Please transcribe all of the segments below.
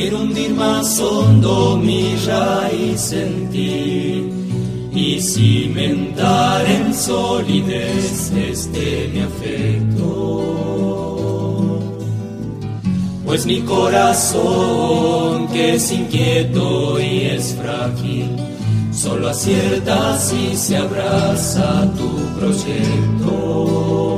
Quiero hundir más hondo mi raíz en ti y cimentar en solidez este mi afecto. Pues mi corazón, que es inquieto y es frágil, solo acierta si se abraza tu proyecto.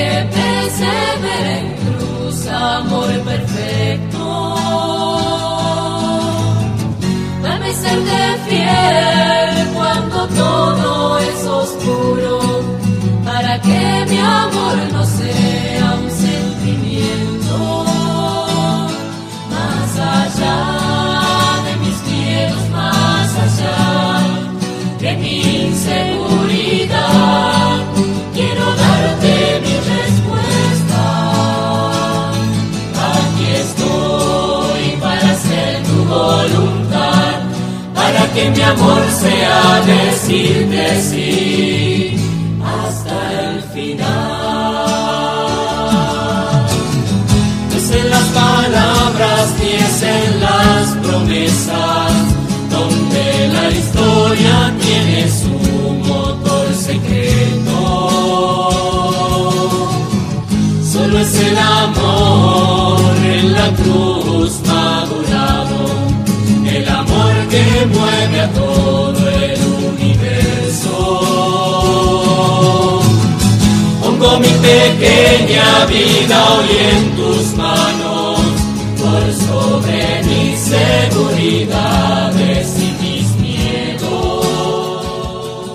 que persevera en cruz, amor perfecto. Dame serte fiel que mi amor sea decirte sí hasta el final. No es en las palabras ni es en las promesas, donde la historia tiene su motor secreto. Solo es el amor en la cruz que mueve a todo el universo. Pongo mi pequeña vida hoy en tus manos, por sobre mis seguridades y mis miedos.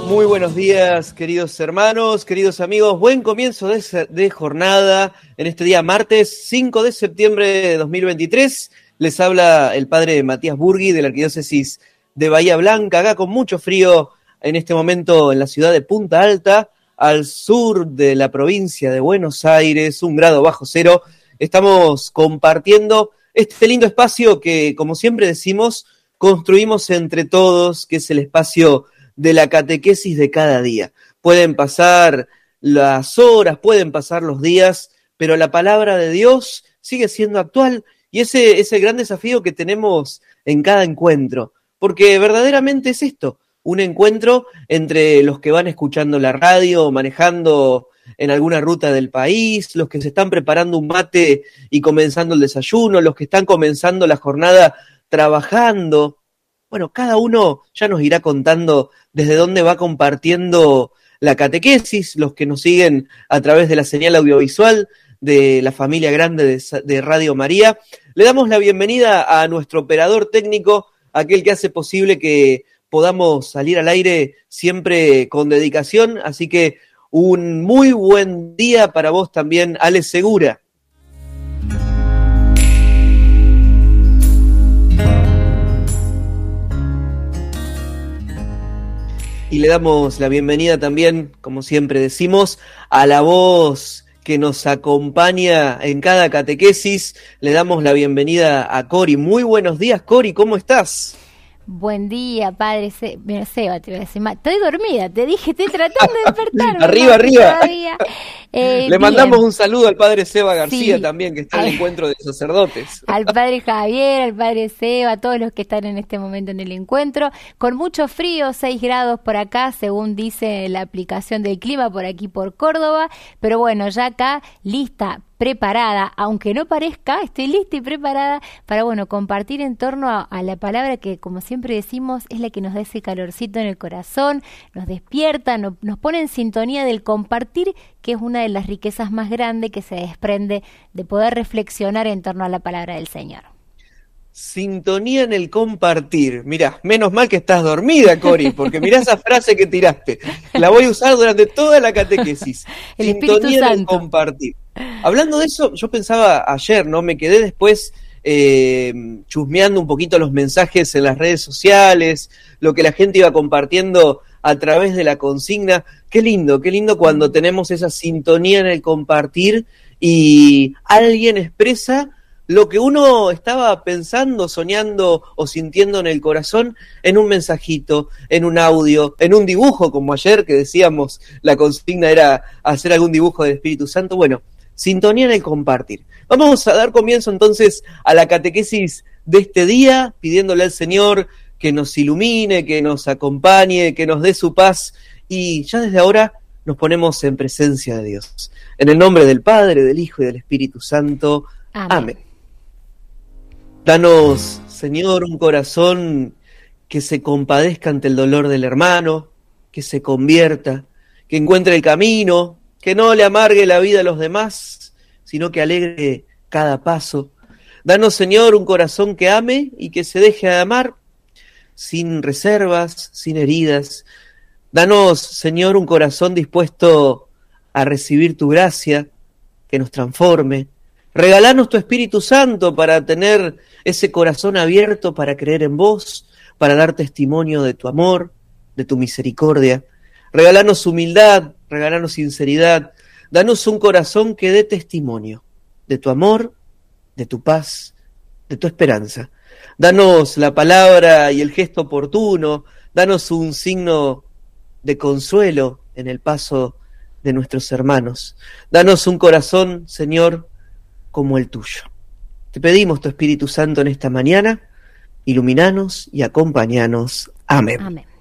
Muy buenos días, queridos hermanos, queridos amigos. Buen comienzo de, jornada en este día martes 5 de septiembre de 2023. Les habla el padre Matías Burgui de la Arquidiócesis de Bahía Blanca, acá con mucho frío en este momento en la ciudad de Punta Alta, al sur de la provincia de Buenos Aires, un grado bajo cero. Estamos compartiendo este lindo espacio que, como siempre decimos, construimos entre todos, que es el espacio de la catequesis de cada día. Pueden pasar las horas, pueden pasar los días, pero la palabra de Dios sigue siendo actual y ese gran desafío que tenemos en cada encuentro, porque verdaderamente es esto, un encuentro entre los que van escuchando la radio, manejando en alguna ruta del país, los que se están preparando un mate y comenzando el desayuno, los que están comenzando la jornada trabajando. Bueno, cada uno ya nos irá contando desde dónde va compartiendo la catequesis, los que nos siguen a través de la señal audiovisual de la familia grande de, Radio María. Le damos la bienvenida a nuestro operador técnico, aquel que hace posible que podamos salir al aire siempre con dedicación. Así que un muy buen día para vos también, Ale Segura. Y le damos la bienvenida también, como siempre decimos, a la voz que nos acompaña en cada catequesis. Le damos la bienvenida a Cori. Muy buenos días, Cori, ¿cómo estás? Buen día, padre Seba, te voy a decir Estoy dormida, te dije, estoy tratando de despertar. arriba, arriba. Eh, Le mandamos un saludo al padre Seba García también, que está en el encuentro de sacerdotes. Al padre Javier, al padre Seba, a todos los que están en este momento en el encuentro. Con mucho frío, 6 grados por acá, según dice la aplicación del clima por aquí por Córdoba. Pero bueno, ya acá lista preparada, aunque no parezca, estoy lista y preparada para, bueno, compartir en torno a, la palabra que, como siempre decimos, es la que nos da ese calorcito en el corazón, nos despierta, nos pone en sintonía del compartir, que es una de las riquezas más grandes que se desprende de poder reflexionar en torno a la palabra del Señor. Sintonía en el compartir. Mira, menos mal que estás dormida, Cori, porque mira esa frase que tiraste. La voy a usar durante toda la catequesis. Sintonía en el compartir. Hablando de eso, yo pensaba ayer, ¿no? Me quedé después eh, chusmeando un poquito los mensajes en las redes sociales, lo que la gente iba compartiendo a través de la consigna. Qué lindo, qué lindo cuando tenemos esa sintonía en el compartir y alguien expresa lo que uno estaba pensando, soñando o sintiendo en el corazón en un mensajito, en un audio, en un dibujo, como ayer que decíamos, la consigna era hacer algún dibujo del Espíritu Santo. Bueno, sintonía en el compartir. Vamos a dar comienzo entonces a la catequesis de este día, pidiéndole al Señor que nos ilumine, que nos acompañe, que nos dé su paz y ya desde ahora nos ponemos en presencia de Dios. En el nombre del Padre, del Hijo y del Espíritu Santo. Amén. Danos, Señor, un corazón que se compadezca ante el dolor del hermano, que se convierta, que encuentre el camino, que no le amargue la vida a los demás, sino que alegre cada paso. Danos, Señor, un corazón que ame y que se deje amar sin reservas, sin heridas. Danos, Señor, un corazón dispuesto a recibir tu gracia, que nos transforme. Regalanos tu Espíritu Santo para tener ese corazón abierto para creer en vos, para dar testimonio de tu amor, de tu misericordia. Regalanos humildad, regalanos sinceridad, danos un corazón que dé testimonio de tu amor, de tu paz, de tu esperanza. Danos la palabra y el gesto oportuno, danos un signo de consuelo en el paso de nuestros hermanos. Danos un corazón, Señor, como el tuyo. Te pedimos tu Espíritu Santo en esta mañana, iluminanos y acompañanos. Amén. Amén.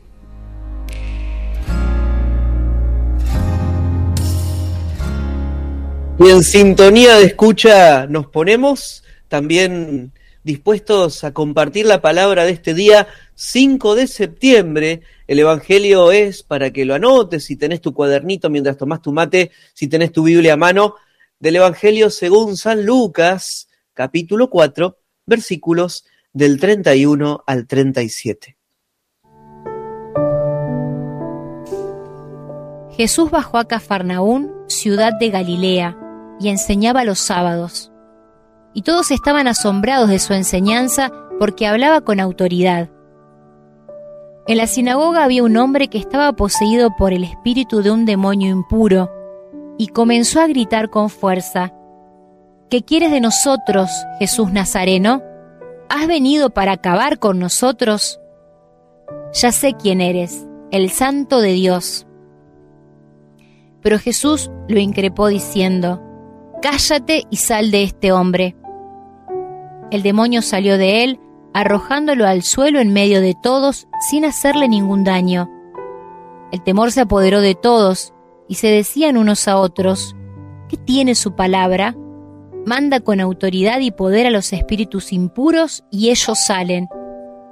Y en sintonía de escucha nos ponemos también dispuestos a compartir la palabra de este día 5 de septiembre. El Evangelio es para que lo anotes, si tenés tu cuadernito mientras tomás tu mate, si tenés tu Biblia a mano, del Evangelio según San Lucas, capítulo 4, versículos del 31 al 37. Jesús bajó a Cafarnaún, ciudad de Galilea y enseñaba los sábados. Y todos estaban asombrados de su enseñanza porque hablaba con autoridad. En la sinagoga había un hombre que estaba poseído por el espíritu de un demonio impuro y comenzó a gritar con fuerza, ¿Qué quieres de nosotros, Jesús Nazareno? ¿Has venido para acabar con nosotros? Ya sé quién eres, el santo de Dios. Pero Jesús lo increpó diciendo, Cállate y sal de este hombre. El demonio salió de él, arrojándolo al suelo en medio de todos, sin hacerle ningún daño. El temor se apoderó de todos, y se decían unos a otros, ¿qué tiene su palabra? Manda con autoridad y poder a los espíritus impuros, y ellos salen.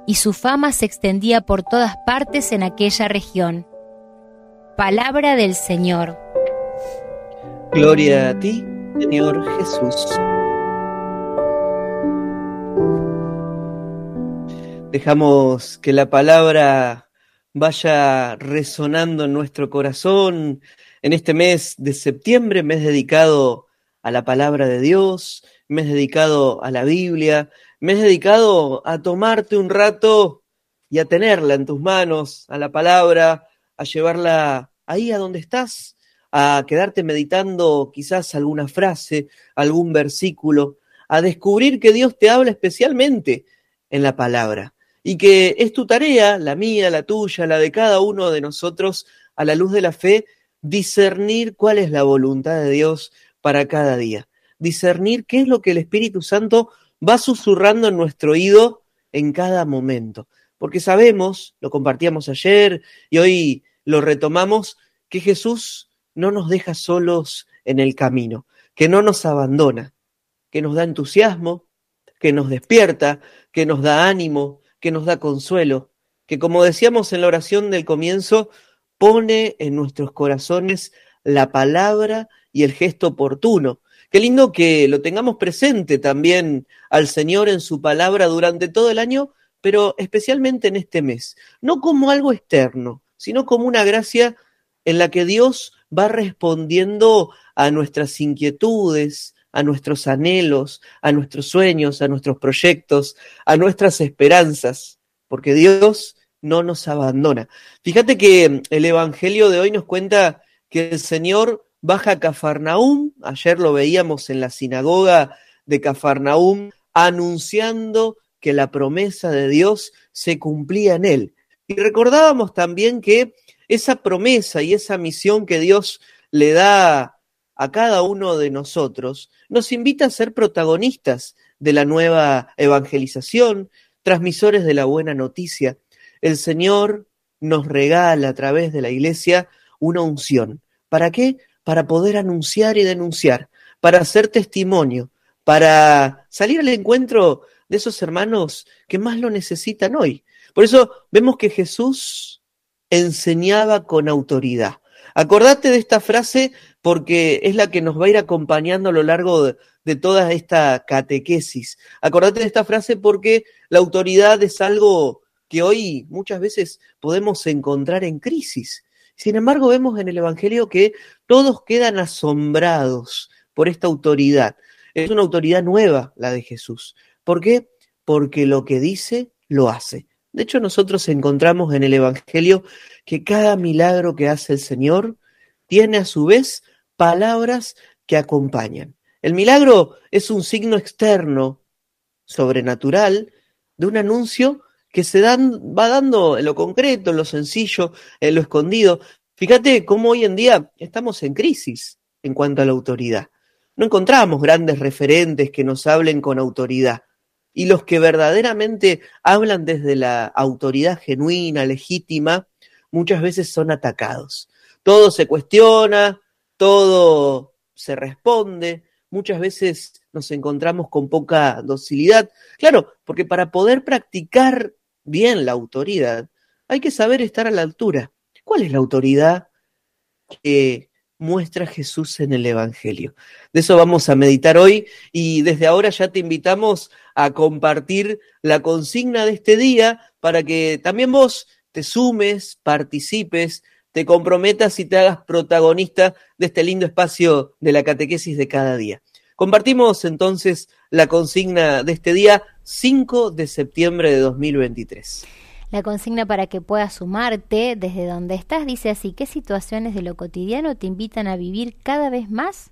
Y su fama se extendía por todas partes en aquella región. Palabra del Señor. Gloria a ti, Señor Jesús. Dejamos que la palabra vaya resonando en nuestro corazón en este mes de septiembre, mes dedicado a la palabra de Dios, mes dedicado a la Biblia, mes dedicado a tomarte un rato y a tenerla en tus manos, a la palabra, a llevarla ahí a donde estás, a quedarte meditando quizás alguna frase, algún versículo, a descubrir que Dios te habla especialmente en la palabra y que es tu tarea, la mía, la tuya, la de cada uno de nosotros, a la luz de la fe, discernir cuál es la voluntad de Dios para cada día, discernir qué es lo que el Espíritu Santo va susurrando en nuestro oído en cada momento. Porque sabemos, lo compartíamos ayer y hoy lo retomamos, que Jesús no nos deja solos en el camino, que no nos abandona, que nos da entusiasmo, que nos despierta, que nos da ánimo, que nos da consuelo, que como decíamos en la oración del comienzo, pone en nuestros corazones la palabra y el gesto oportuno. Qué lindo que lo tengamos presente también al Señor en su palabra durante todo el año, pero especialmente en este mes, no como algo externo, sino como una gracia en la que Dios va respondiendo a nuestras inquietudes, a nuestros anhelos, a nuestros sueños, a nuestros proyectos, a nuestras esperanzas, porque Dios no nos abandona. Fíjate que el Evangelio de hoy nos cuenta que el Señor baja a Cafarnaúm, ayer lo veíamos en la sinagoga de Cafarnaúm, anunciando que la promesa de Dios se cumplía en él. Y recordábamos también que esa promesa y esa misión que Dios le da a cada uno de nosotros nos invita a ser protagonistas de la nueva evangelización, transmisores de la buena noticia. El Señor nos regala a través de la iglesia una unción. ¿Para qué? Para poder anunciar y denunciar, para hacer testimonio, para salir al encuentro de esos hermanos que más lo necesitan hoy. Por eso vemos que Jesús enseñaba con autoridad. Acordate de esta frase porque es la que nos va a ir acompañando a lo largo de, toda esta catequesis. Acordate de esta frase porque la autoridad es algo que hoy muchas veces podemos encontrar en crisis. Sin embargo, vemos en el Evangelio que todos quedan asombrados por esta autoridad. Es una autoridad nueva la de Jesús. ¿Por qué? Porque lo que dice, lo hace. De hecho, nosotros encontramos en el Evangelio que cada milagro que hace el Señor tiene a su vez palabras que acompañan. El milagro es un signo externo, sobrenatural, de un anuncio que se dan, va dando en lo concreto, en lo sencillo, en lo escondido. Fíjate cómo hoy en día estamos en crisis en cuanto a la autoridad. No encontramos grandes referentes que nos hablen con autoridad y los que verdaderamente hablan desde la autoridad genuina, legítima, muchas veces son atacados. Todo se cuestiona, todo se responde, muchas veces nos encontramos con poca docilidad. Claro, porque para poder practicar bien la autoridad, hay que saber estar a la altura. ¿Cuál es la autoridad que muestra Jesús en el Evangelio. De eso vamos a meditar hoy y desde ahora ya te invitamos a compartir la consigna de este día para que también vos te sumes, participes, te comprometas y te hagas protagonista de este lindo espacio de la catequesis de cada día. Compartimos entonces la consigna de este día 5 de septiembre de 2023. La consigna para que puedas sumarte desde donde estás dice así, ¿qué situaciones de lo cotidiano te invitan a vivir cada vez más,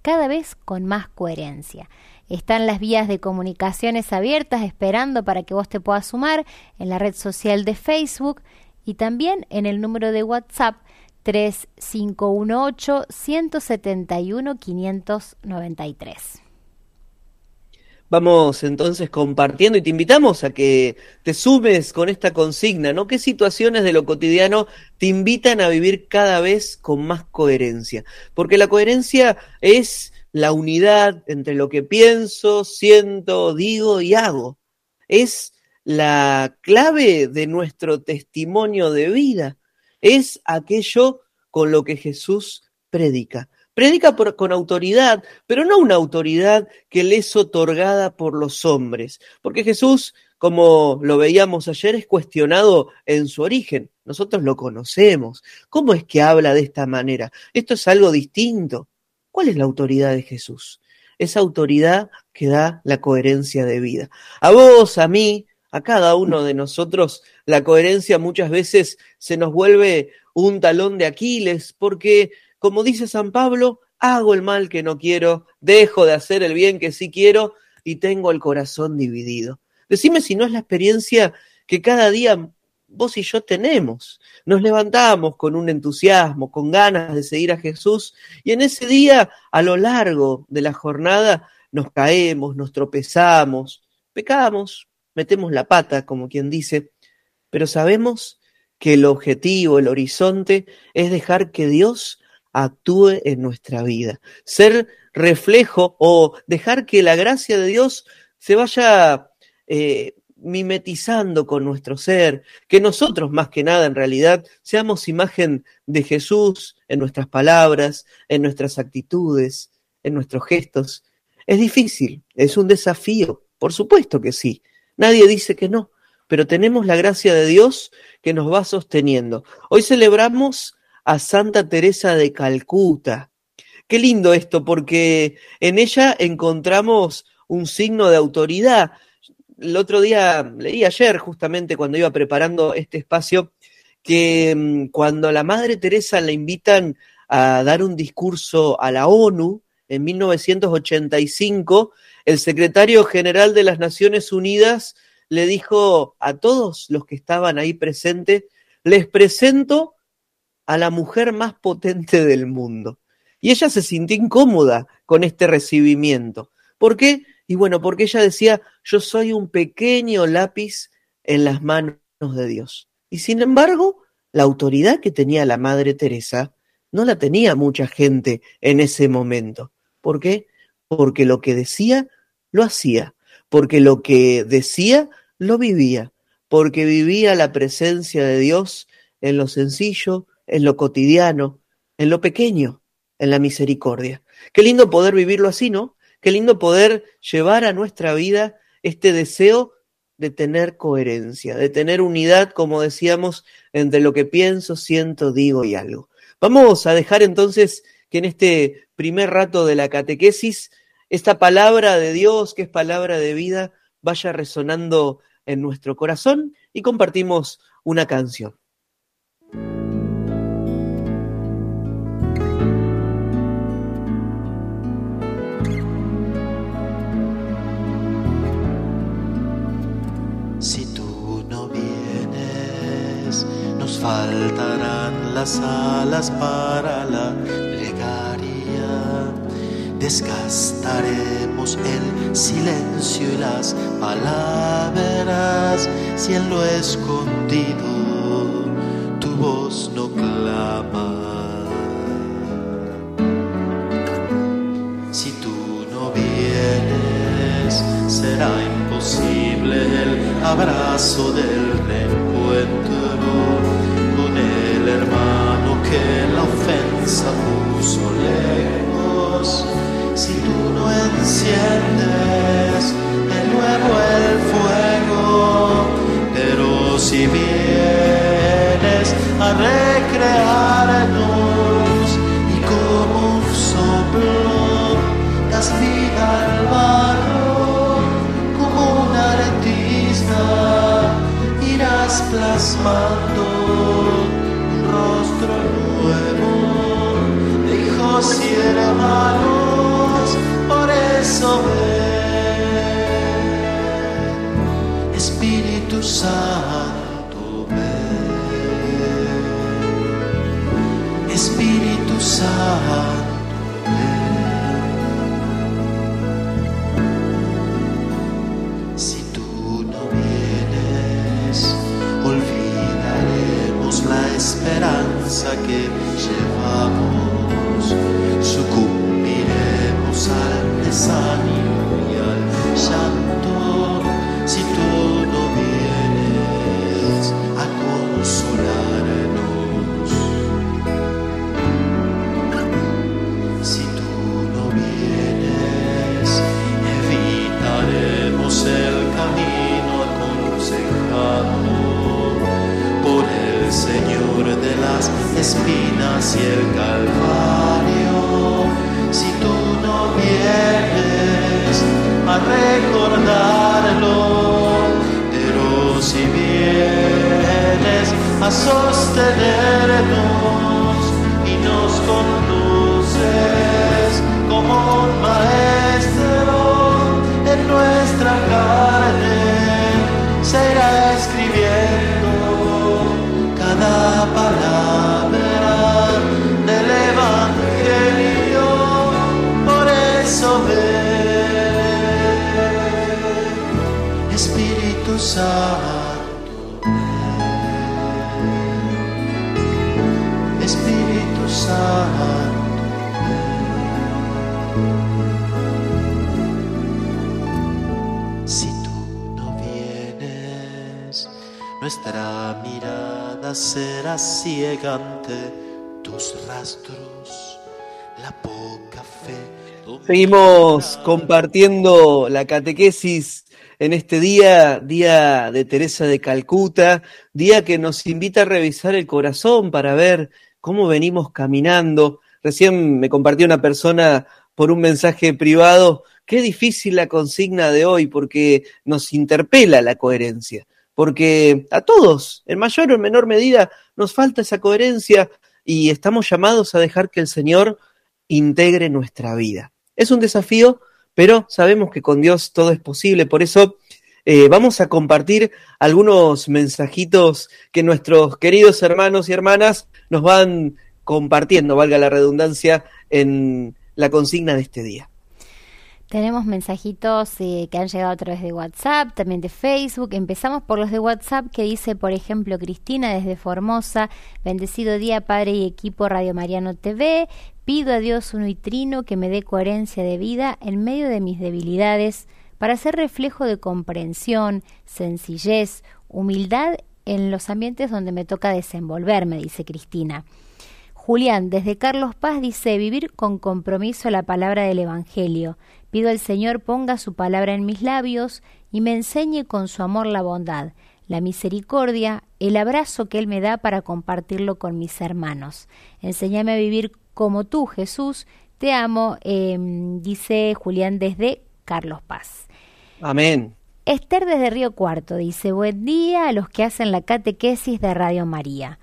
cada vez con más coherencia? Están las vías de comunicaciones abiertas esperando para que vos te puedas sumar en la red social de Facebook y también en el número de WhatsApp 3518 171 593. Vamos entonces compartiendo y te invitamos a que te sumes con esta consigna, ¿no? ¿Qué situaciones de lo cotidiano te invitan a vivir cada vez con más coherencia? Porque la coherencia es la unidad entre lo que pienso, siento, digo y hago. Es la clave de nuestro testimonio de vida. Es aquello con lo que Jesús predica. Predica con autoridad, pero no una autoridad que le es otorgada por los hombres, porque Jesús, como lo veíamos ayer, es cuestionado en su origen. Nosotros lo conocemos. ¿Cómo es que habla de esta manera? Esto es algo distinto. ¿Cuál es la autoridad de Jesús? Esa autoridad que da la coherencia de vida. A vos, a mí, a cada uno de nosotros, la coherencia muchas veces se nos vuelve un talón de Aquiles porque como dice San Pablo, hago el mal que no quiero, dejo de hacer el bien que sí quiero y tengo el corazón dividido. Decime si no es la experiencia que cada día vos y yo tenemos. Nos levantamos con un entusiasmo, con ganas de seguir a Jesús y en ese día, a lo largo de la jornada, nos caemos, nos tropezamos, pecamos, metemos la pata, como quien dice, pero sabemos que el objetivo, el horizonte, es dejar que Dios actúe en nuestra vida, ser reflejo o dejar que la gracia de Dios se vaya eh, mimetizando con nuestro ser, que nosotros más que nada en realidad seamos imagen de Jesús en nuestras palabras, en nuestras actitudes, en nuestros gestos. Es difícil, es un desafío, por supuesto que sí, nadie dice que no, pero tenemos la gracia de Dios que nos va sosteniendo. Hoy celebramos a Santa Teresa de Calcuta. Qué lindo esto, porque en ella encontramos un signo de autoridad. El otro día, leí ayer justamente cuando iba preparando este espacio, que mm, cuando a la Madre Teresa la invitan a dar un discurso a la ONU en 1985, el secretario general de las Naciones Unidas le dijo a todos los que estaban ahí presentes, les presento a la mujer más potente del mundo. Y ella se sintió incómoda con este recibimiento. ¿Por qué? Y bueno, porque ella decía, yo soy un pequeño lápiz en las manos de Dios. Y sin embargo, la autoridad que tenía la Madre Teresa no la tenía mucha gente en ese momento. ¿Por qué? Porque lo que decía, lo hacía. Porque lo que decía, lo vivía. Porque vivía la presencia de Dios en lo sencillo, en lo cotidiano, en lo pequeño, en la misericordia. Qué lindo poder vivirlo así, ¿no? Qué lindo poder llevar a nuestra vida este deseo de tener coherencia, de tener unidad, como decíamos, entre lo que pienso, siento, digo y algo. Vamos a dejar entonces que en este primer rato de la catequesis, esta palabra de Dios, que es palabra de vida, vaya resonando en nuestro corazón y compartimos una canción. Faltarán las alas para la plegaria. Desgastaremos el silencio y las palabras si en lo escondido tu voz no clama. Si tú no vienes, será imposible el abrazo del reencuentro hermano que la ofensa puso lejos. Si tú no enciendes eso nuestra mirada será ciega ante tus rastros, la poca fe. Seguimos compartiendo la catequesis en este día, día de Teresa de Calcuta, día que nos invita a revisar el corazón para ver cómo venimos caminando. Recién me compartió una persona por un mensaje privado, qué difícil la consigna de hoy porque nos interpela la coherencia, porque a todos, en mayor o en menor medida, nos falta esa coherencia y estamos llamados a dejar que el Señor integre nuestra vida. Es un desafío, pero sabemos que con Dios todo es posible, por eso eh, vamos a compartir algunos mensajitos que nuestros queridos hermanos y hermanas nos van compartiendo, valga la redundancia, en la consigna de este día. Tenemos mensajitos eh, que han llegado a través de WhatsApp, también de Facebook. Empezamos por los de WhatsApp que dice, por ejemplo, Cristina desde Formosa, bendecido día Padre y equipo Radio Mariano TV. Pido a Dios uno y que me dé coherencia de vida en medio de mis debilidades para ser reflejo de comprensión, sencillez, humildad en los ambientes donde me toca desenvolverme, dice Cristina. Julián, desde Carlos Paz, dice vivir con compromiso la palabra del Evangelio. Pido al Señor ponga su palabra en mis labios y me enseñe con su amor la bondad, la misericordia, el abrazo que Él me da para compartirlo con mis hermanos. Enséñame a vivir como tú, Jesús. Te amo, eh, dice Julián desde Carlos Paz. Amén. Esther desde Río Cuarto dice, buen día a los que hacen la catequesis de Radio María.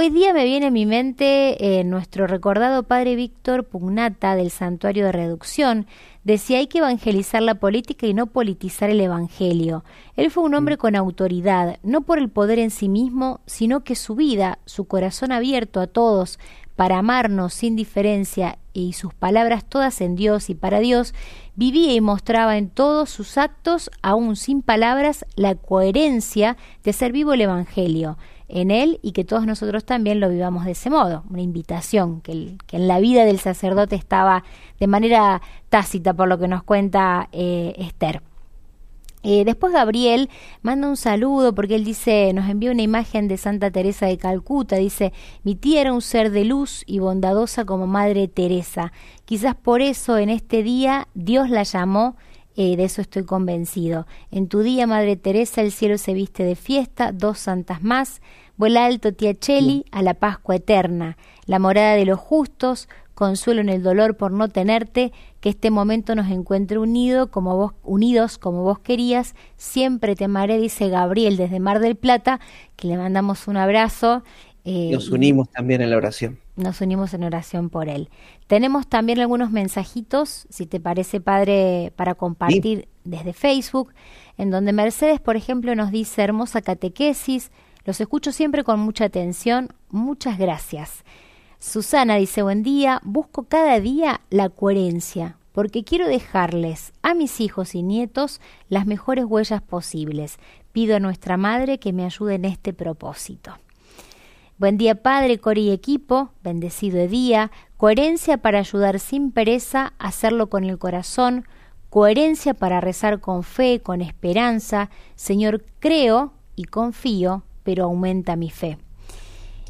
Hoy día me viene a mi mente eh, nuestro recordado padre Víctor Pugnata del Santuario de Reducción. Decía hay que evangelizar la política y no politizar el Evangelio. Él fue un hombre con autoridad, no por el poder en sí mismo, sino que su vida, su corazón abierto a todos, para amarnos sin diferencia y sus palabras todas en Dios y para Dios, vivía y mostraba en todos sus actos, aún sin palabras, la coherencia de ser vivo el Evangelio en él y que todos nosotros también lo vivamos de ese modo, una invitación que, que en la vida del sacerdote estaba de manera tácita por lo que nos cuenta eh, Esther. Eh, después Gabriel manda un saludo porque él dice, nos envía una imagen de Santa Teresa de Calcuta, dice, mi tía era un ser de luz y bondadosa como Madre Teresa. Quizás por eso en este día Dios la llamó eh, de eso estoy convencido. En tu día, Madre Teresa, el cielo se viste de fiesta, dos santas más. Vuela alto, tía Cheli, a la Pascua eterna, la morada de los justos, consuelo en el dolor por no tenerte, que este momento nos encuentre unido como vos, unidos como vos querías. Siempre te amaré, dice Gabriel desde Mar del Plata, que le mandamos un abrazo. Eh, nos unimos también en la oración nos unimos en oración por él. Tenemos también algunos mensajitos, si te parece, Padre, para compartir sí. desde Facebook, en donde Mercedes, por ejemplo, nos dice hermosa catequesis, los escucho siempre con mucha atención, muchas gracias. Susana dice, buen día, busco cada día la coherencia, porque quiero dejarles a mis hijos y nietos las mejores huellas posibles. Pido a nuestra Madre que me ayude en este propósito. Buen día Padre, Cori y equipo, bendecido día, coherencia para ayudar sin pereza, hacerlo con el corazón, coherencia para rezar con fe, con esperanza, Señor, creo y confío, pero aumenta mi fe.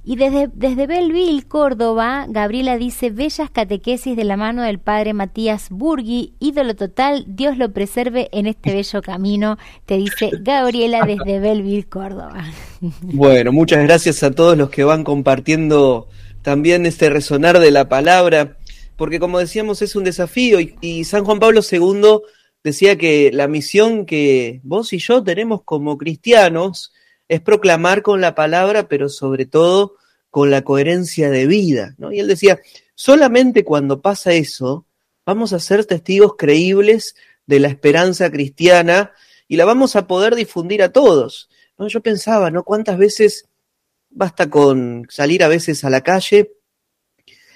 Y desde, desde Belleville, Córdoba, Gabriela dice, bellas catequesis de la mano del padre Matías Burgui, ídolo total, Dios lo preserve en este bello camino, te dice Gabriela desde Belleville, Córdoba. Bueno, muchas gracias a todos los que van compartiendo también este resonar de la palabra, porque como decíamos es un desafío y, y San Juan Pablo II decía que la misión que vos y yo tenemos como cristianos, es proclamar con la palabra, pero sobre todo con la coherencia de vida. ¿no? Y él decía, solamente cuando pasa eso, vamos a ser testigos creíbles de la esperanza cristiana y la vamos a poder difundir a todos. ¿no? Yo pensaba, ¿no? ¿Cuántas veces basta con salir a veces a la calle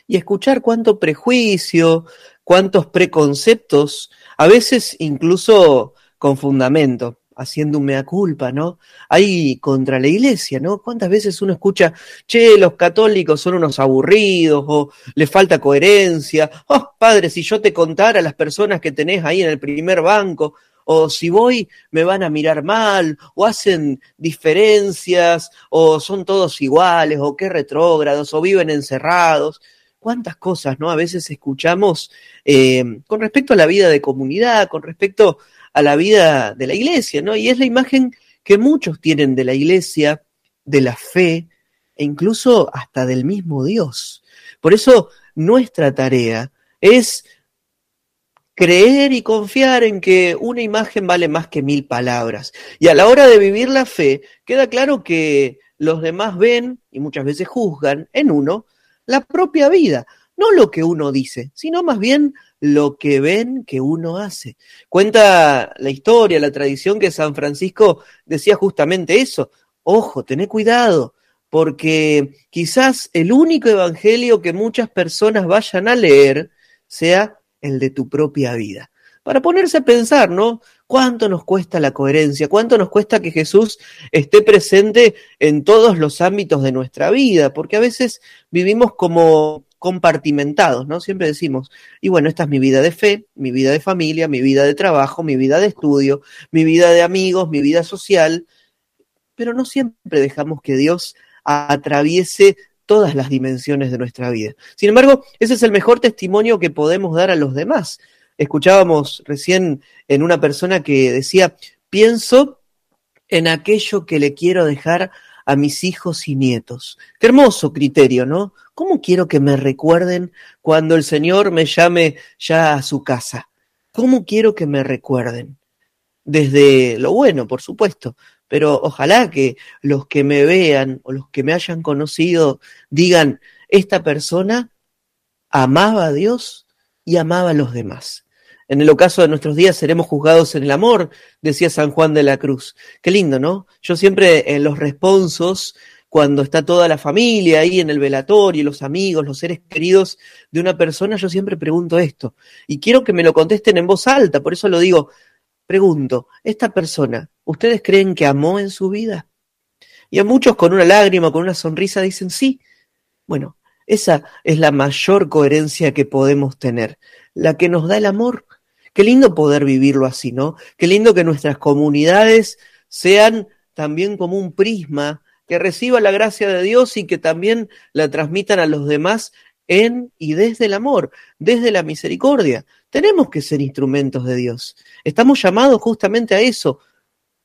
y escuchar cuánto prejuicio, cuántos preconceptos, a veces incluso con fundamento, haciendo un mea culpa, ¿no? Hay contra la iglesia, ¿no? ¿Cuántas veces uno escucha, che, los católicos son unos aburridos o le falta coherencia? Oh, padre, si yo te contara las personas que tenés ahí en el primer banco, o si voy me van a mirar mal, o hacen diferencias, o son todos iguales, o qué retrógrados, o viven encerrados. Cuántas cosas, ¿no? A veces escuchamos eh, con respecto a la vida de comunidad, con respecto a la vida de la iglesia, ¿no? Y es la imagen que muchos tienen de la iglesia, de la fe, e incluso hasta del mismo Dios. Por eso nuestra tarea es creer y confiar en que una imagen vale más que mil palabras. Y a la hora de vivir la fe, queda claro que los demás ven y muchas veces juzgan en uno la propia vida, no lo que uno dice, sino más bien lo que ven que uno hace. Cuenta la historia, la tradición que San Francisco decía justamente eso. Ojo, tené cuidado, porque quizás el único evangelio que muchas personas vayan a leer sea el de tu propia vida. Para ponerse a pensar, ¿no? ¿Cuánto nos cuesta la coherencia? ¿Cuánto nos cuesta que Jesús esté presente en todos los ámbitos de nuestra vida? Porque a veces vivimos como compartimentados, ¿no? Siempre decimos, y bueno, esta es mi vida de fe, mi vida de familia, mi vida de trabajo, mi vida de estudio, mi vida de amigos, mi vida social, pero no siempre dejamos que Dios atraviese todas las dimensiones de nuestra vida. Sin embargo, ese es el mejor testimonio que podemos dar a los demás. Escuchábamos recién en una persona que decía, pienso en aquello que le quiero dejar a mis hijos y nietos. Qué hermoso criterio, ¿no? ¿Cómo quiero que me recuerden cuando el Señor me llame ya a su casa? ¿Cómo quiero que me recuerden? Desde lo bueno, por supuesto, pero ojalá que los que me vean o los que me hayan conocido digan, esta persona amaba a Dios y amaba a los demás. En el ocaso de nuestros días seremos juzgados en el amor, decía San Juan de la Cruz. Qué lindo, ¿no? Yo siempre en los responsos, cuando está toda la familia ahí en el velatorio, los amigos, los seres queridos de una persona, yo siempre pregunto esto. Y quiero que me lo contesten en voz alta, por eso lo digo, Pregunto, ¿esta persona, ustedes creen que amó en su vida? Y a muchos con una lágrima, con una sonrisa, dicen sí. Bueno, esa es la mayor coherencia que podemos tener, la que nos da el amor. Qué lindo poder vivirlo así, ¿no? Qué lindo que nuestras comunidades sean también como un prisma que reciba la gracia de Dios y que también la transmitan a los demás en y desde el amor, desde la misericordia. Tenemos que ser instrumentos de Dios. Estamos llamados justamente a eso.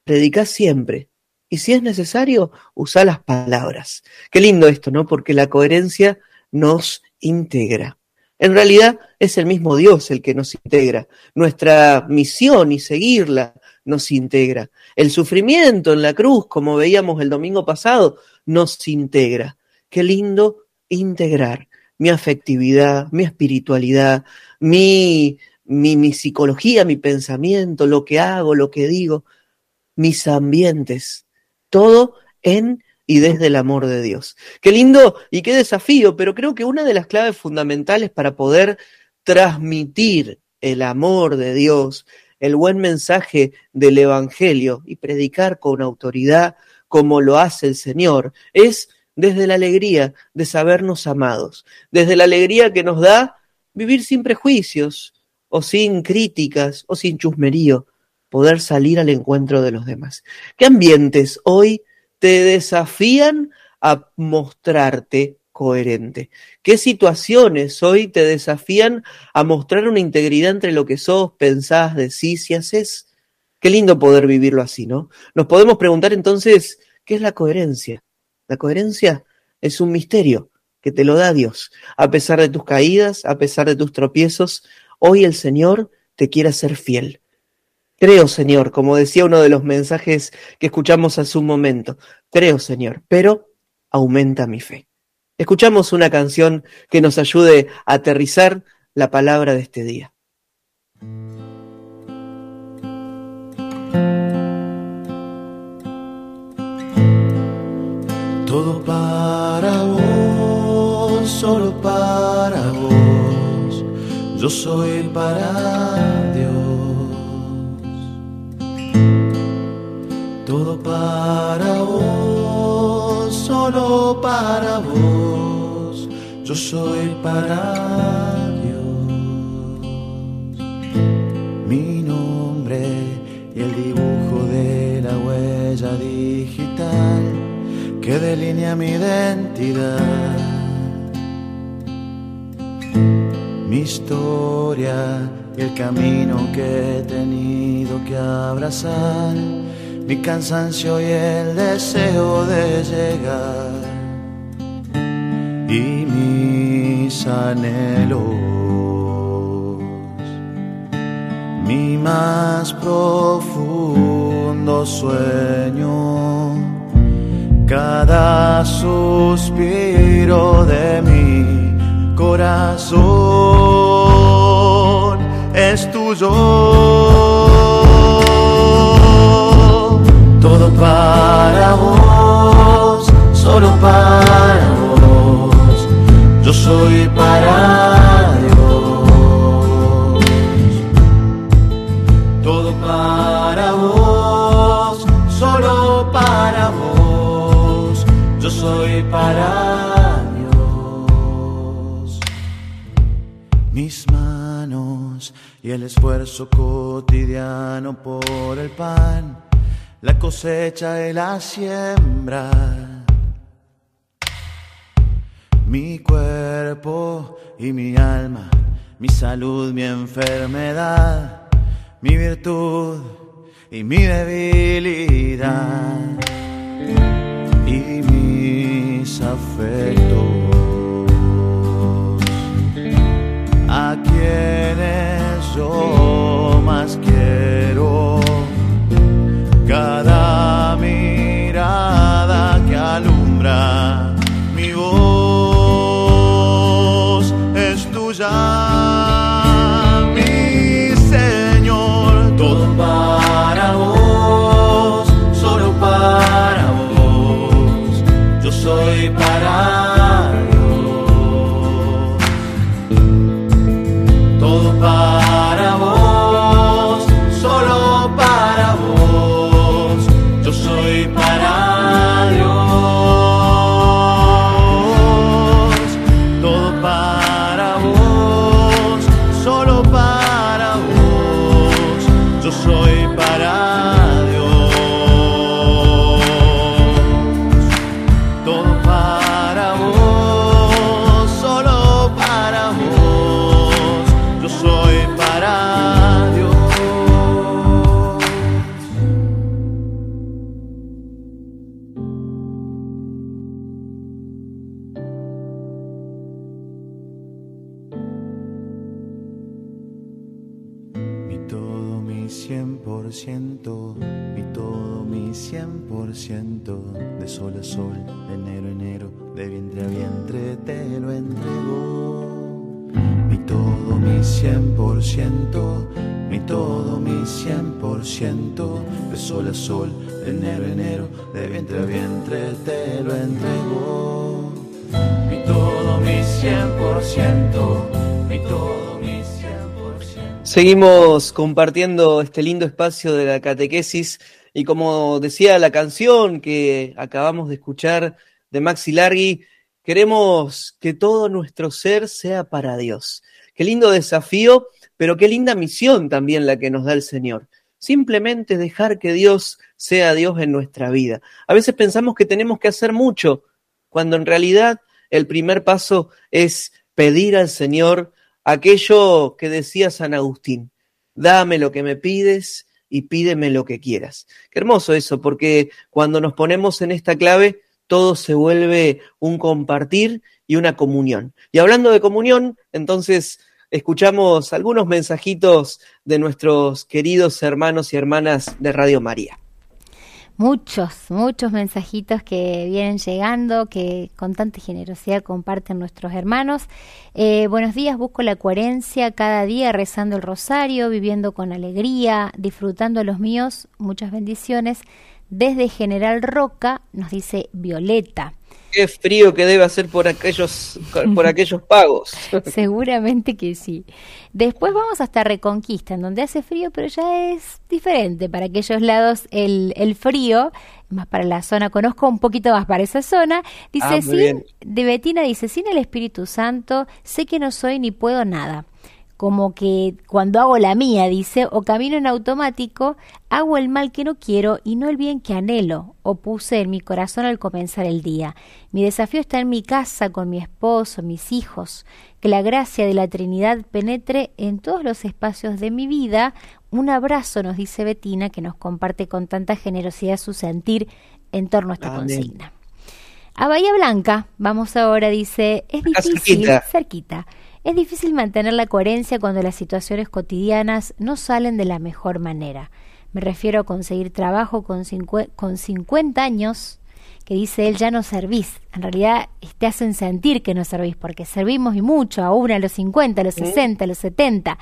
Predicar siempre. Y si es necesario, usar las palabras. Qué lindo esto, ¿no? Porque la coherencia nos integra. En realidad es el mismo Dios el que nos integra. Nuestra misión y seguirla nos integra. El sufrimiento en la cruz, como veíamos el domingo pasado, nos integra. Qué lindo integrar mi afectividad, mi espiritualidad, mi, mi, mi psicología, mi pensamiento, lo que hago, lo que digo, mis ambientes, todo en y desde el amor de Dios. Qué lindo y qué desafío, pero creo que una de las claves fundamentales para poder transmitir el amor de Dios, el buen mensaje del Evangelio y predicar con autoridad como lo hace el Señor, es desde la alegría de sabernos amados, desde la alegría que nos da vivir sin prejuicios o sin críticas o sin chusmerío, poder salir al encuentro de los demás. ¿Qué ambientes hoy te desafían a mostrarte coherente? ¿Qué situaciones hoy te desafían a mostrar una integridad entre lo que sos, pensás, decís y haces? Qué lindo poder vivirlo así, ¿no? Nos podemos preguntar entonces, ¿qué es la coherencia? La coherencia es un misterio que te lo da Dios. A pesar de tus caídas, a pesar de tus tropiezos, hoy el Señor te quiere ser fiel. Creo, Señor, como decía uno de los mensajes que escuchamos hace un momento, creo, Señor, pero aumenta mi fe. Escuchamos una canción que nos ayude a aterrizar la palabra de este día. Todo para vos, solo para vos, yo soy para Todo para vos, solo para vos. Yo soy para Dios. Mi nombre y el dibujo de la huella digital que delinea mi identidad. Mi historia y el camino que he tenido que abrazar, mi cansancio y el deseo de llegar. Y mis anhelos, mi más profundo sueño. Cada suspiro de mi corazón es tuyo. Todo para vos, solo para vos. Yo soy para Dios. Todo para vos, solo para vos. Yo soy para Dios. Mis manos y el esfuerzo cotidiano por el pan, la cosecha y la siembra. Mi cuerpo y mi alma, mi salud, mi enfermedad, mi virtud y mi debilidad. Y mis afectos. A quienes yo más quiero Seguimos compartiendo este lindo espacio de la catequesis y como decía la canción que acabamos de escuchar de Maxi Largi, queremos que todo nuestro ser sea para Dios. Qué lindo desafío, pero qué linda misión también la que nos da el Señor. Simplemente dejar que Dios sea Dios en nuestra vida. A veces pensamos que tenemos que hacer mucho, cuando en realidad el primer paso es pedir al Señor aquello que decía San Agustín, dame lo que me pides y pídeme lo que quieras. Qué hermoso eso, porque cuando nos ponemos en esta clave, todo se vuelve un compartir y una comunión. Y hablando de comunión, entonces escuchamos algunos mensajitos de nuestros queridos hermanos y hermanas de Radio María. Muchos, muchos mensajitos que vienen llegando, que con tanta generosidad comparten nuestros hermanos. Eh, buenos días, busco la coherencia cada día rezando el rosario, viviendo con alegría, disfrutando a los míos. Muchas bendiciones. Desde General Roca, nos dice Violeta. Qué frío que debe hacer por aquellos, por aquellos pagos. Seguramente que sí. Después vamos hasta Reconquista, en donde hace frío, pero ya es diferente. Para aquellos lados el, el frío, más para la zona, conozco un poquito más para esa zona. Dice, Ah, muy sin, bien. de Betina dice, sin el Espíritu Santo, sé que no soy ni puedo nada. Como que cuando hago la mía, dice, o camino en automático, hago el mal que no quiero y no el bien que anhelo, o puse en mi corazón al comenzar el día. Mi desafío está en mi casa, con mi esposo, mis hijos, que la gracia de la Trinidad penetre en todos los espacios de mi vida. Un abrazo, nos dice Betina, que nos comparte con tanta generosidad su sentir en torno a esta Amén. consigna. A Bahía Blanca, vamos ahora, dice, es difícil, cerquita. cerquita, es difícil mantener la coherencia cuando las situaciones cotidianas no salen de la mejor manera. Me refiero a conseguir trabajo con, con 50 años, que dice él, ya no servís. En realidad te hacen sentir que no servís, porque servimos y mucho, aún a los 50, a los 60, a los 70.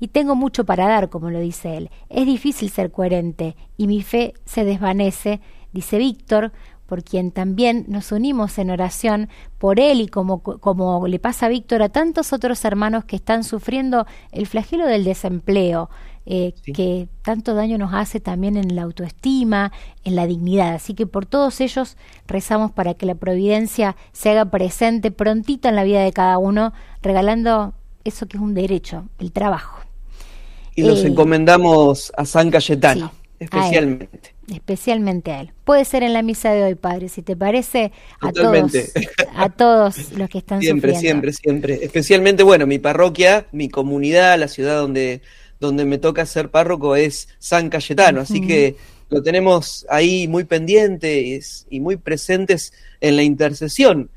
Y tengo mucho para dar, como lo dice él. Es difícil ser coherente y mi fe se desvanece, dice Víctor, por quien también nos unimos en oración por él y como, como le pasa a Víctor a tantos otros hermanos que están sufriendo el flagelo del desempleo, eh, Sí. que tanto daño nos hace también en la autoestima, en la dignidad. Así que por todos ellos rezamos para que la providencia se haga presente prontito en la vida de cada uno, regalando eso que es un derecho, el trabajo. Y los Eh, encomendamos a San Cayetano, sí, especialmente. Especialmente a él. Puede ser en la misa de hoy, Padre, si te parece, a Totalmente. todos, a todos los que están Siempre, sufriendo. siempre, siempre. Especialmente, bueno, mi parroquia, mi comunidad, la ciudad donde, donde me toca ser párroco es San Cayetano, así que lo tenemos ahí muy pendientes y muy presentes en la intercesión.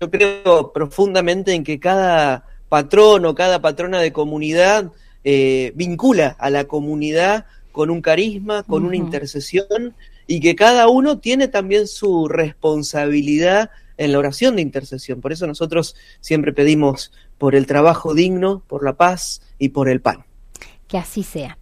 Yo creo profundamente en que cada patrón o cada patrona de comunidad eh, vincula a la comunidad con un carisma, con una intercesión y que cada uno tiene también su responsabilidad en la oración de intercesión. Por eso nosotros siempre pedimos por el trabajo digno, por la paz y por el pan. Que así sea.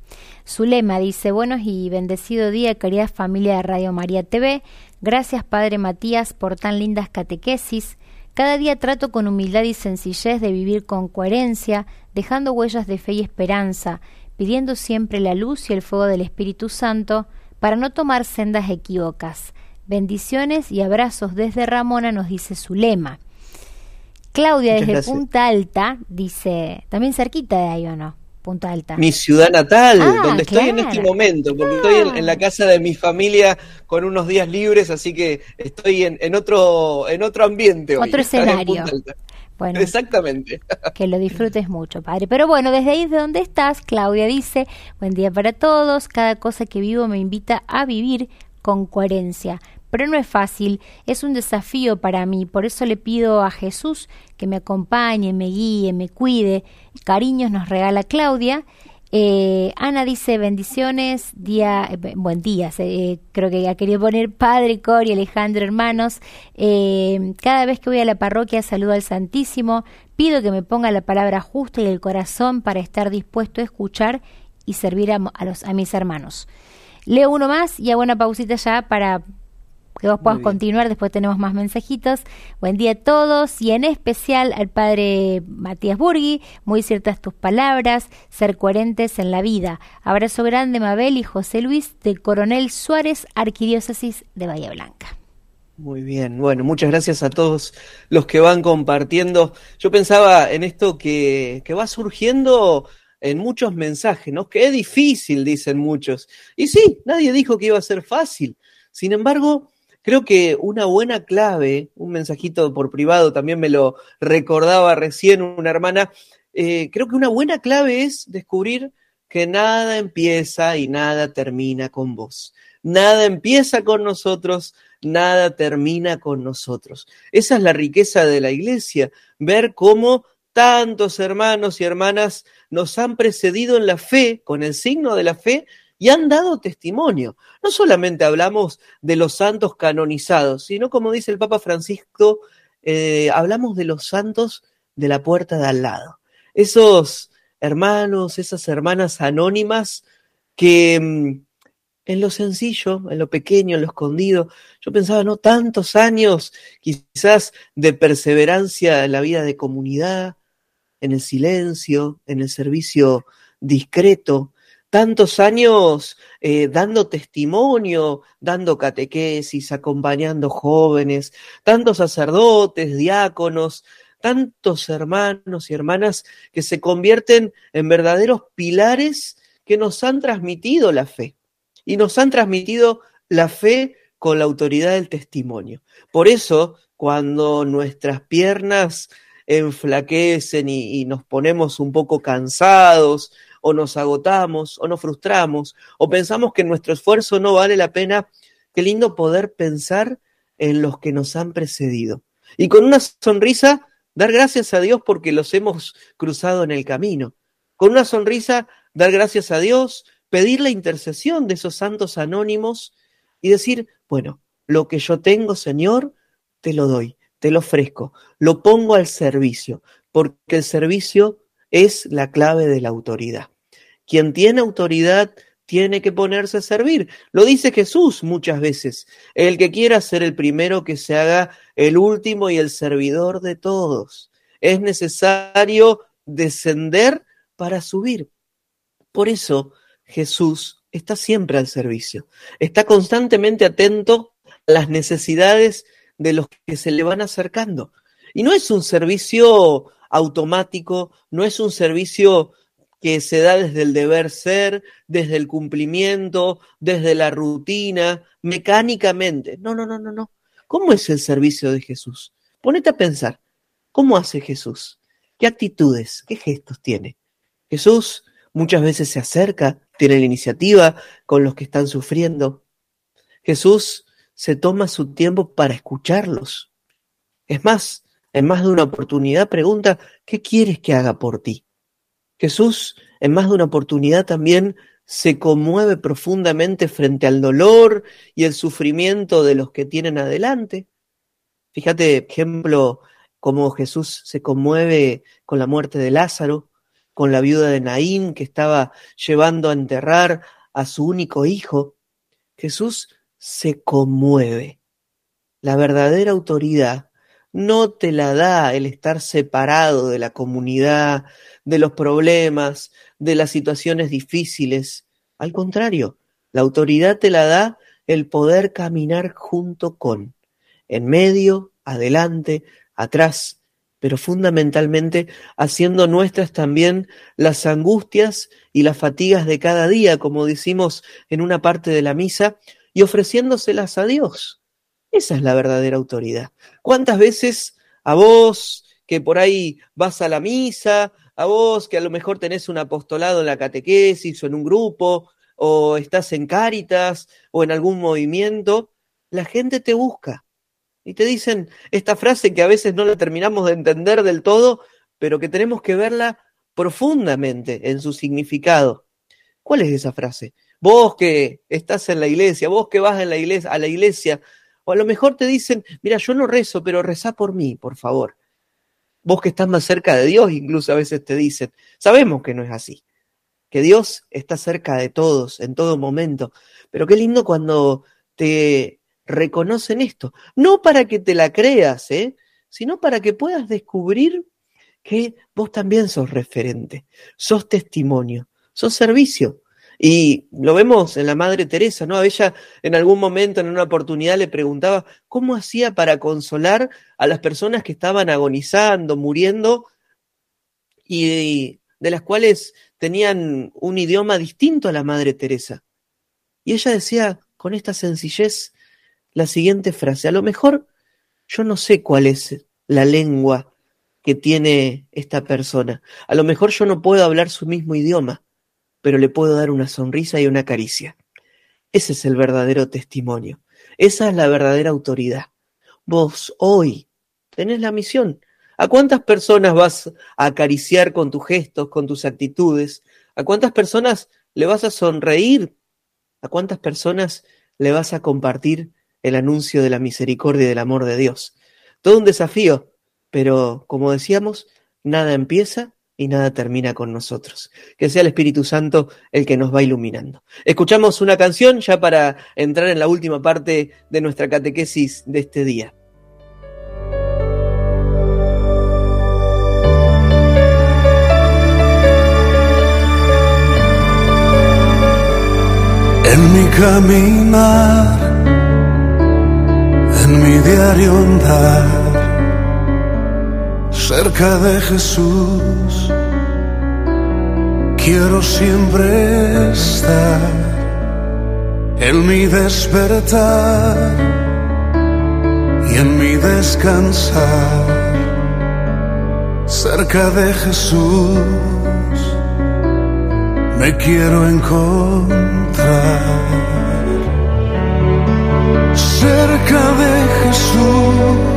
Su lema dice, buenos y bendecido día, querida familia de Radio María TV. Gracias, Padre Matías, por tan lindas catequesis. Cada día trato con humildad y sencillez de vivir con coherencia, dejando huellas de fe y esperanza, pidiendo siempre la luz y el fuego del Espíritu Santo para no tomar sendas equívocas. Bendiciones y abrazos desde Ramona, nos dice su lema. Claudia Muchas desde gracias. Punta Alta dice, también cerquita de ahí o no, Punta Alta. Mi ciudad natal, Ah, donde estoy en este momento, porque estoy en, en la casa de mi familia con unos días libres, así que estoy en, en otro, en otro ambiente. Otro en escenario. Bueno, Exactamente. que lo disfrutes mucho, padre. Pero bueno, desde ahí de donde estás, Claudia dice, buen día para todos, cada cosa que vivo me invita a vivir con coherencia. Pero no es fácil, es un desafío para mí, por eso le pido a Jesús que me acompañe, me guíe, me cuide. Cariños nos regala Claudia. Eh, Ana dice bendiciones, día, eh, buen día, eh, creo que ya quería poner Padre, Cori, Alejandro, hermanos. Cada vez que voy a la parroquia saludo al Santísimo, pido que me ponga la palabra justa y el corazón para estar dispuesto a escuchar y servir a, a los, a mis hermanos. Leo uno más y hago una pausita ya para que vos puedas continuar, después tenemos más mensajitos. Buen día a todos y en especial al padre Matías Burgui, muy ciertas tus palabras, ser coherentes en la vida. Abrazo grande Mabel y José Luis del Coronel Suárez, Arquidiócesis de Bahía Blanca. Muy bien, bueno, muchas gracias a todos los que van compartiendo. Yo pensaba en esto que, que va surgiendo en muchos mensajes, ¿no? Que es difícil, dicen muchos. Y sí, nadie dijo que iba a ser fácil. Sin embargo, creo que una buena clave, un mensajito por privado, también me lo recordaba recién una hermana, eh, creo que una buena clave es descubrir que nada empieza y nada termina con vos. Nada empieza con nosotros, nada termina con nosotros. Esa es la riqueza de la iglesia, ver cómo tantos hermanos y hermanas nos han precedido en la fe, con el signo de la fe, y han dado testimonio. No solamente hablamos de los santos canonizados, sino como dice el Papa Francisco, eh, hablamos de los santos de la puerta de al lado. Esos hermanos, esas hermanas anónimas que, mm, en lo sencillo, en lo pequeño, en lo escondido. Yo pensaba, no, tantos años quizás de perseverancia en la vida de comunidad, en el silencio, en el servicio discreto, tantos años eh, dando testimonio, dando catequesis, acompañando jóvenes, tantos sacerdotes, diáconos, tantos hermanos y hermanas que se convierten en verdaderos pilares que nos han transmitido la fe y nos han transmitido la fe con la autoridad del testimonio. Por eso, cuando nuestras piernas enflaquecen y, y, nos ponemos un poco cansados o nos agotamos o nos frustramos o pensamos que nuestro esfuerzo no vale la pena, qué lindo poder pensar en los que nos han precedido. Y con una sonrisa, dar gracias a Dios porque los hemos cruzado en el camino. Con una sonrisa, dar gracias a Dios pedir la intercesión de esos santos anónimos y decir, bueno, lo que yo tengo, Señor, te lo doy, te lo ofrezco, lo pongo al servicio, porque el servicio es la clave de la autoridad. Quien tiene autoridad tiene que ponerse a servir. Lo dice Jesús muchas veces. El que quiera ser el primero que se haga el último y el servidor de todos. Es necesario descender para subir. Por eso, Jesús está siempre al servicio, está constantemente atento a las necesidades de los que se le van acercando. Y no es un servicio automático, no es un servicio que se da desde el deber ser, desde el cumplimiento, desde la rutina, mecánicamente. No, no, no, no, no. ¿Cómo es el servicio de Jesús? Ponete a pensar, ¿cómo hace Jesús? ¿Qué actitudes, qué gestos tiene? Jesús muchas veces se acerca tiene la iniciativa con los que están sufriendo. Jesús se toma su tiempo para escucharlos. Es más, en más de una oportunidad pregunta, ¿qué quieres que haga por ti? Jesús, en más de una oportunidad también se conmueve profundamente frente al dolor y el sufrimiento de los que tienen adelante. Fíjate, ejemplo, cómo Jesús se conmueve con la muerte de Lázaro, con la viuda de Naín que estaba llevando a enterrar a su único hijo, Jesús se conmueve. La verdadera autoridad no te la da el estar separado de la comunidad, de los problemas, de las situaciones difíciles. Al contrario, la autoridad te la da el poder caminar junto con, en medio, adelante, atrás, pero fundamentalmente haciendo nuestras también las angustias y las fatigas de cada día, como decimos en una parte de la misa, y ofreciéndoselas a Dios. Esa es la verdadera autoridad. ¿Cuántas veces a vos que por ahí vas a la misa, a vos que a lo mejor tenés un apostolado en la catequesis o en un grupo, o estás en Cáritas o en algún movimiento, la gente te busca y te dicen esta frase que a veces no la terminamos de entender del todo, pero que tenemos que verla profundamente en su significado. ¿Cuál es esa frase? Vos que estás en la iglesia, vos que vas en la iglesia, a la iglesia, o a lo mejor te dicen, mira, yo no rezo, pero reza por mí, por favor. Vos que estás más cerca de Dios, incluso a veces te dicen, sabemos que no es así, que Dios está cerca de todos en todo momento, pero qué lindo cuando te reconocen esto. No para que te la creas, ¿eh? sino para que puedas descubrir que vos también sos referente, sos testimonio, sos servicio. Y lo vemos en la Madre Teresa, ¿no? A ella en algún momento, en una oportunidad, le preguntaba cómo hacía para consolar a las personas que estaban agonizando, muriendo, y de las cuales tenían un idioma distinto a la Madre Teresa. Y ella decía con esta sencillez, la siguiente frase. A lo mejor yo no sé cuál es la lengua que tiene esta persona. A lo mejor yo no puedo hablar su mismo idioma, pero le puedo dar una sonrisa y una caricia. Ese es el verdadero testimonio. Esa es la verdadera autoridad. Vos hoy tenés la misión. ¿A cuántas personas vas a acariciar con tus gestos, con tus actitudes? ¿A cuántas personas le vas a sonreír? ¿A cuántas personas le vas a compartir el anuncio de la misericordia y del amor de Dios. Todo un desafío, pero como decíamos, nada empieza y nada termina con nosotros. Que sea el Espíritu Santo el que nos va iluminando. Escuchamos una canción ya para entrar en la última parte de nuestra catequesis de este día. En mi caminar, en mi diario cerca de Jesús. Quiero siempre estar en mi despertar y en mi descansar cerca de Jesús. Me quiero encontrar cerca de Jesús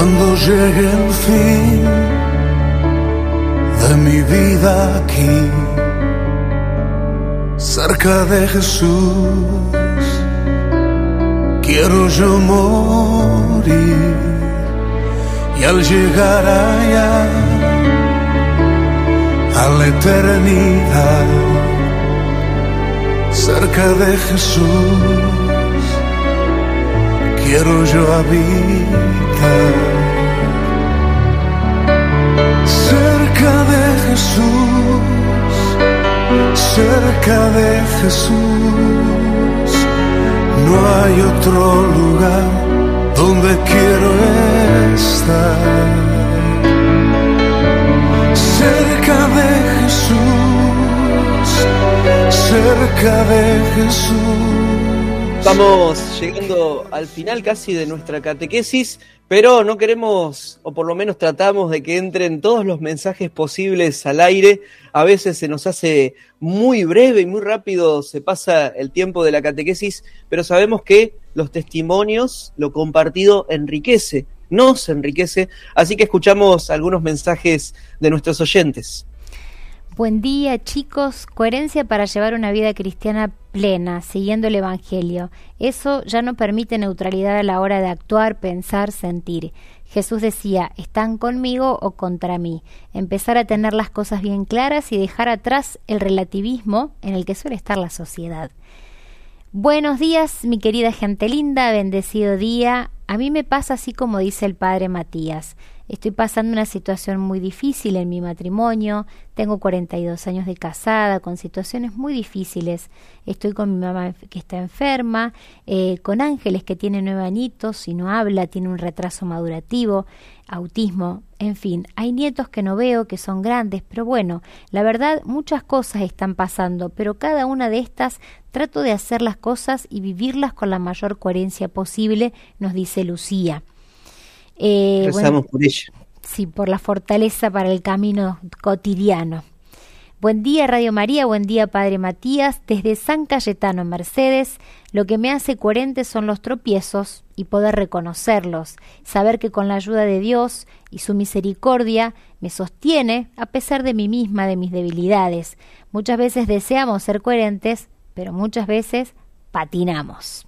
Cuando llegue el fin de mi vida aquí, cerca de Jesús, quiero yo morir. Y al llegar allá a la eternidad, cerca de Jesús, quiero yo habitar. cerca de Jesús, cerca de Jesús. No hay otro lugar donde quiero estar. Cerca de Jesús, cerca de Jesús. Llegando al final casi de nuestra catequesis, pero no queremos, o por lo menos tratamos de que entren todos los mensajes posibles al aire. A veces se nos hace muy breve y muy rápido, se pasa el tiempo de la catequesis, pero sabemos que los testimonios, lo compartido enriquece, nos enriquece, así que escuchamos algunos mensajes de nuestros oyentes. Buen día chicos, coherencia para llevar una vida cristiana plena, siguiendo el Evangelio. Eso ya no permite neutralidad a la hora de actuar, pensar, sentir. Jesús decía, ¿están conmigo o contra mí? Empezar a tener las cosas bien claras y dejar atrás el relativismo en el que suele estar la sociedad. Buenos días, mi querida gente linda, bendecido día. A mí me pasa así como dice el padre Matías. Estoy pasando una situación muy difícil en mi matrimonio, tengo 42 años de casada, con situaciones muy difíciles. Estoy con mi mamá que está enferma, eh, con Ángeles que tiene nueve añitos y no habla, tiene un retraso madurativo, autismo, en fin, hay nietos que no veo, que son grandes, pero bueno, la verdad muchas cosas están pasando, pero cada una de estas trato de hacer las cosas y vivirlas con la mayor coherencia posible, nos dice Lucía. Eh, Rezamos por ella. Sí, por la fortaleza para el camino cotidiano. Buen día Radio María, buen día Padre Matías. Desde San Cayetano en Mercedes, lo que me hace coherente son los tropiezos y poder reconocerlos, saber que con la ayuda de Dios y su misericordia me sostiene a pesar de mí misma, de mis debilidades. Muchas veces deseamos ser coherentes, pero muchas veces patinamos.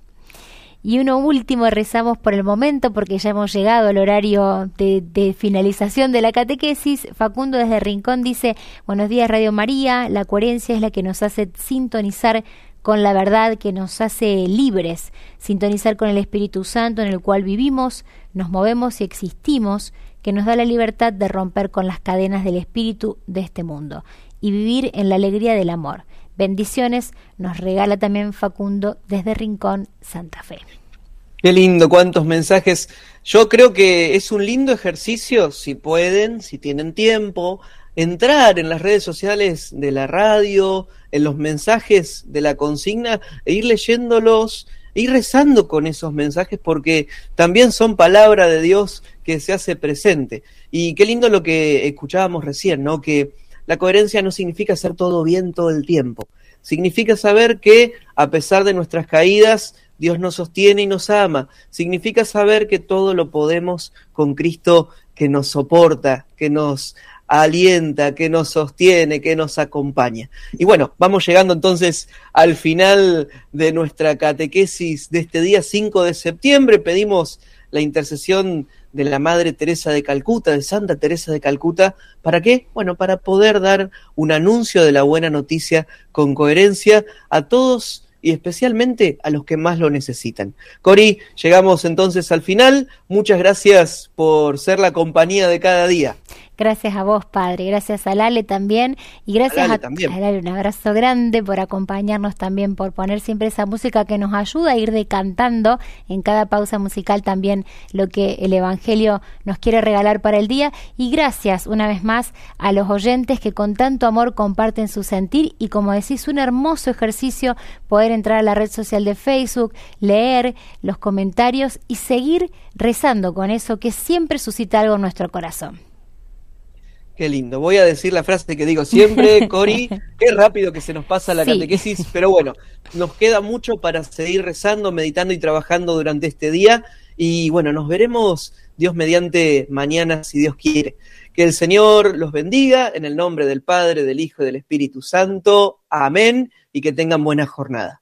Y uno último, rezamos por el momento porque ya hemos llegado al horario de, finalización de la catequesis. Facundo desde Rincón dice, buenos días Radio María, la coherencia es la que nos hace sintonizar con la verdad, que nos hace libres, sintonizar con el Espíritu Santo en el cual vivimos, nos movemos y existimos, que nos da la libertad de romper con las cadenas del espíritu de este mundo y vivir en la alegría del amor. Bendiciones nos regala también Facundo desde Rincón, Santa Fe. Qué lindo, cuántos mensajes. Yo creo que es un lindo ejercicio, si pueden, si tienen tiempo, entrar en las redes sociales de la radio, en los mensajes de la consigna e ir leyéndolos, e ir rezando con esos mensajes porque también son palabra de Dios que se hace presente. Y qué lindo lo que escuchábamos recién, ¿no? Que la coherencia no significa hacer todo bien todo el tiempo. Significa saber que a pesar de nuestras caídas, Dios nos sostiene y nos ama. Significa saber que todo lo podemos con Cristo que nos soporta, que nos alienta, que nos sostiene, que nos acompaña. Y bueno, vamos llegando entonces al final de nuestra catequesis de este día 5 de septiembre. Pedimos la intercesión de la Madre Teresa de Calcuta, de Santa Teresa de Calcuta, ¿para qué? Bueno, para poder dar un anuncio de la buena noticia con coherencia a todos y especialmente a los que más lo necesitan. Cori, llegamos entonces al final. Muchas gracias por ser la compañía de cada día. Gracias a vos, Padre. Gracias a Lale también. Y gracias a, a, Lale un abrazo grande por acompañarnos también, por poner siempre esa música que nos ayuda a ir decantando en cada pausa musical también lo que el Evangelio nos quiere regalar para el día. Y gracias una vez más a los oyentes que con tanto amor comparten su sentir y como decís, un hermoso ejercicio poder entrar a la red social de Facebook, leer los comentarios y seguir rezando con eso que siempre suscita algo en nuestro corazón. Qué lindo. Voy a decir la frase que digo siempre, Cori. Qué rápido que se nos pasa la catequesis, pero bueno, nos queda mucho para seguir rezando, meditando y trabajando durante este día. Y bueno, nos veremos Dios mediante mañana, si Dios quiere. Que el Señor los bendiga en el nombre del Padre, del Hijo y del Espíritu Santo. Amén. Y que tengan buena jornada.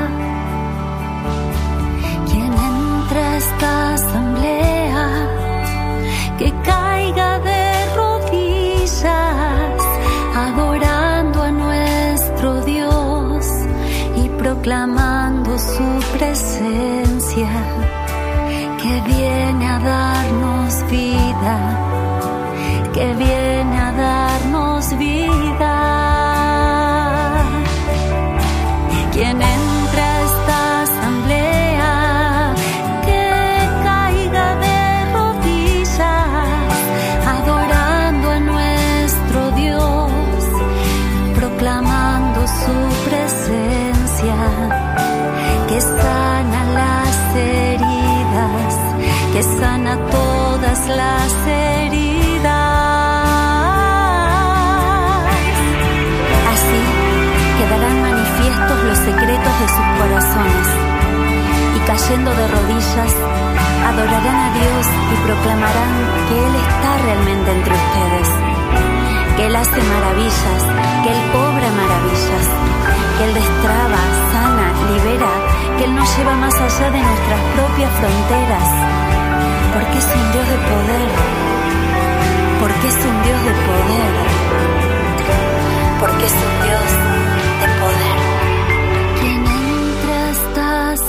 asamblea, que caiga de rodillas, adorando a nuestro Dios y proclamando su presencia que viene a darnos vida, y cayendo de rodillas adorarán a Dios y proclamarán que Él está realmente entre ustedes, que Él hace maravillas, que Él obra maravillas, que Él destraba, sana, libera, que Él nos lleva más allá de nuestras propias fronteras, porque es un Dios de poder, porque es un Dios de poder, porque es un Dios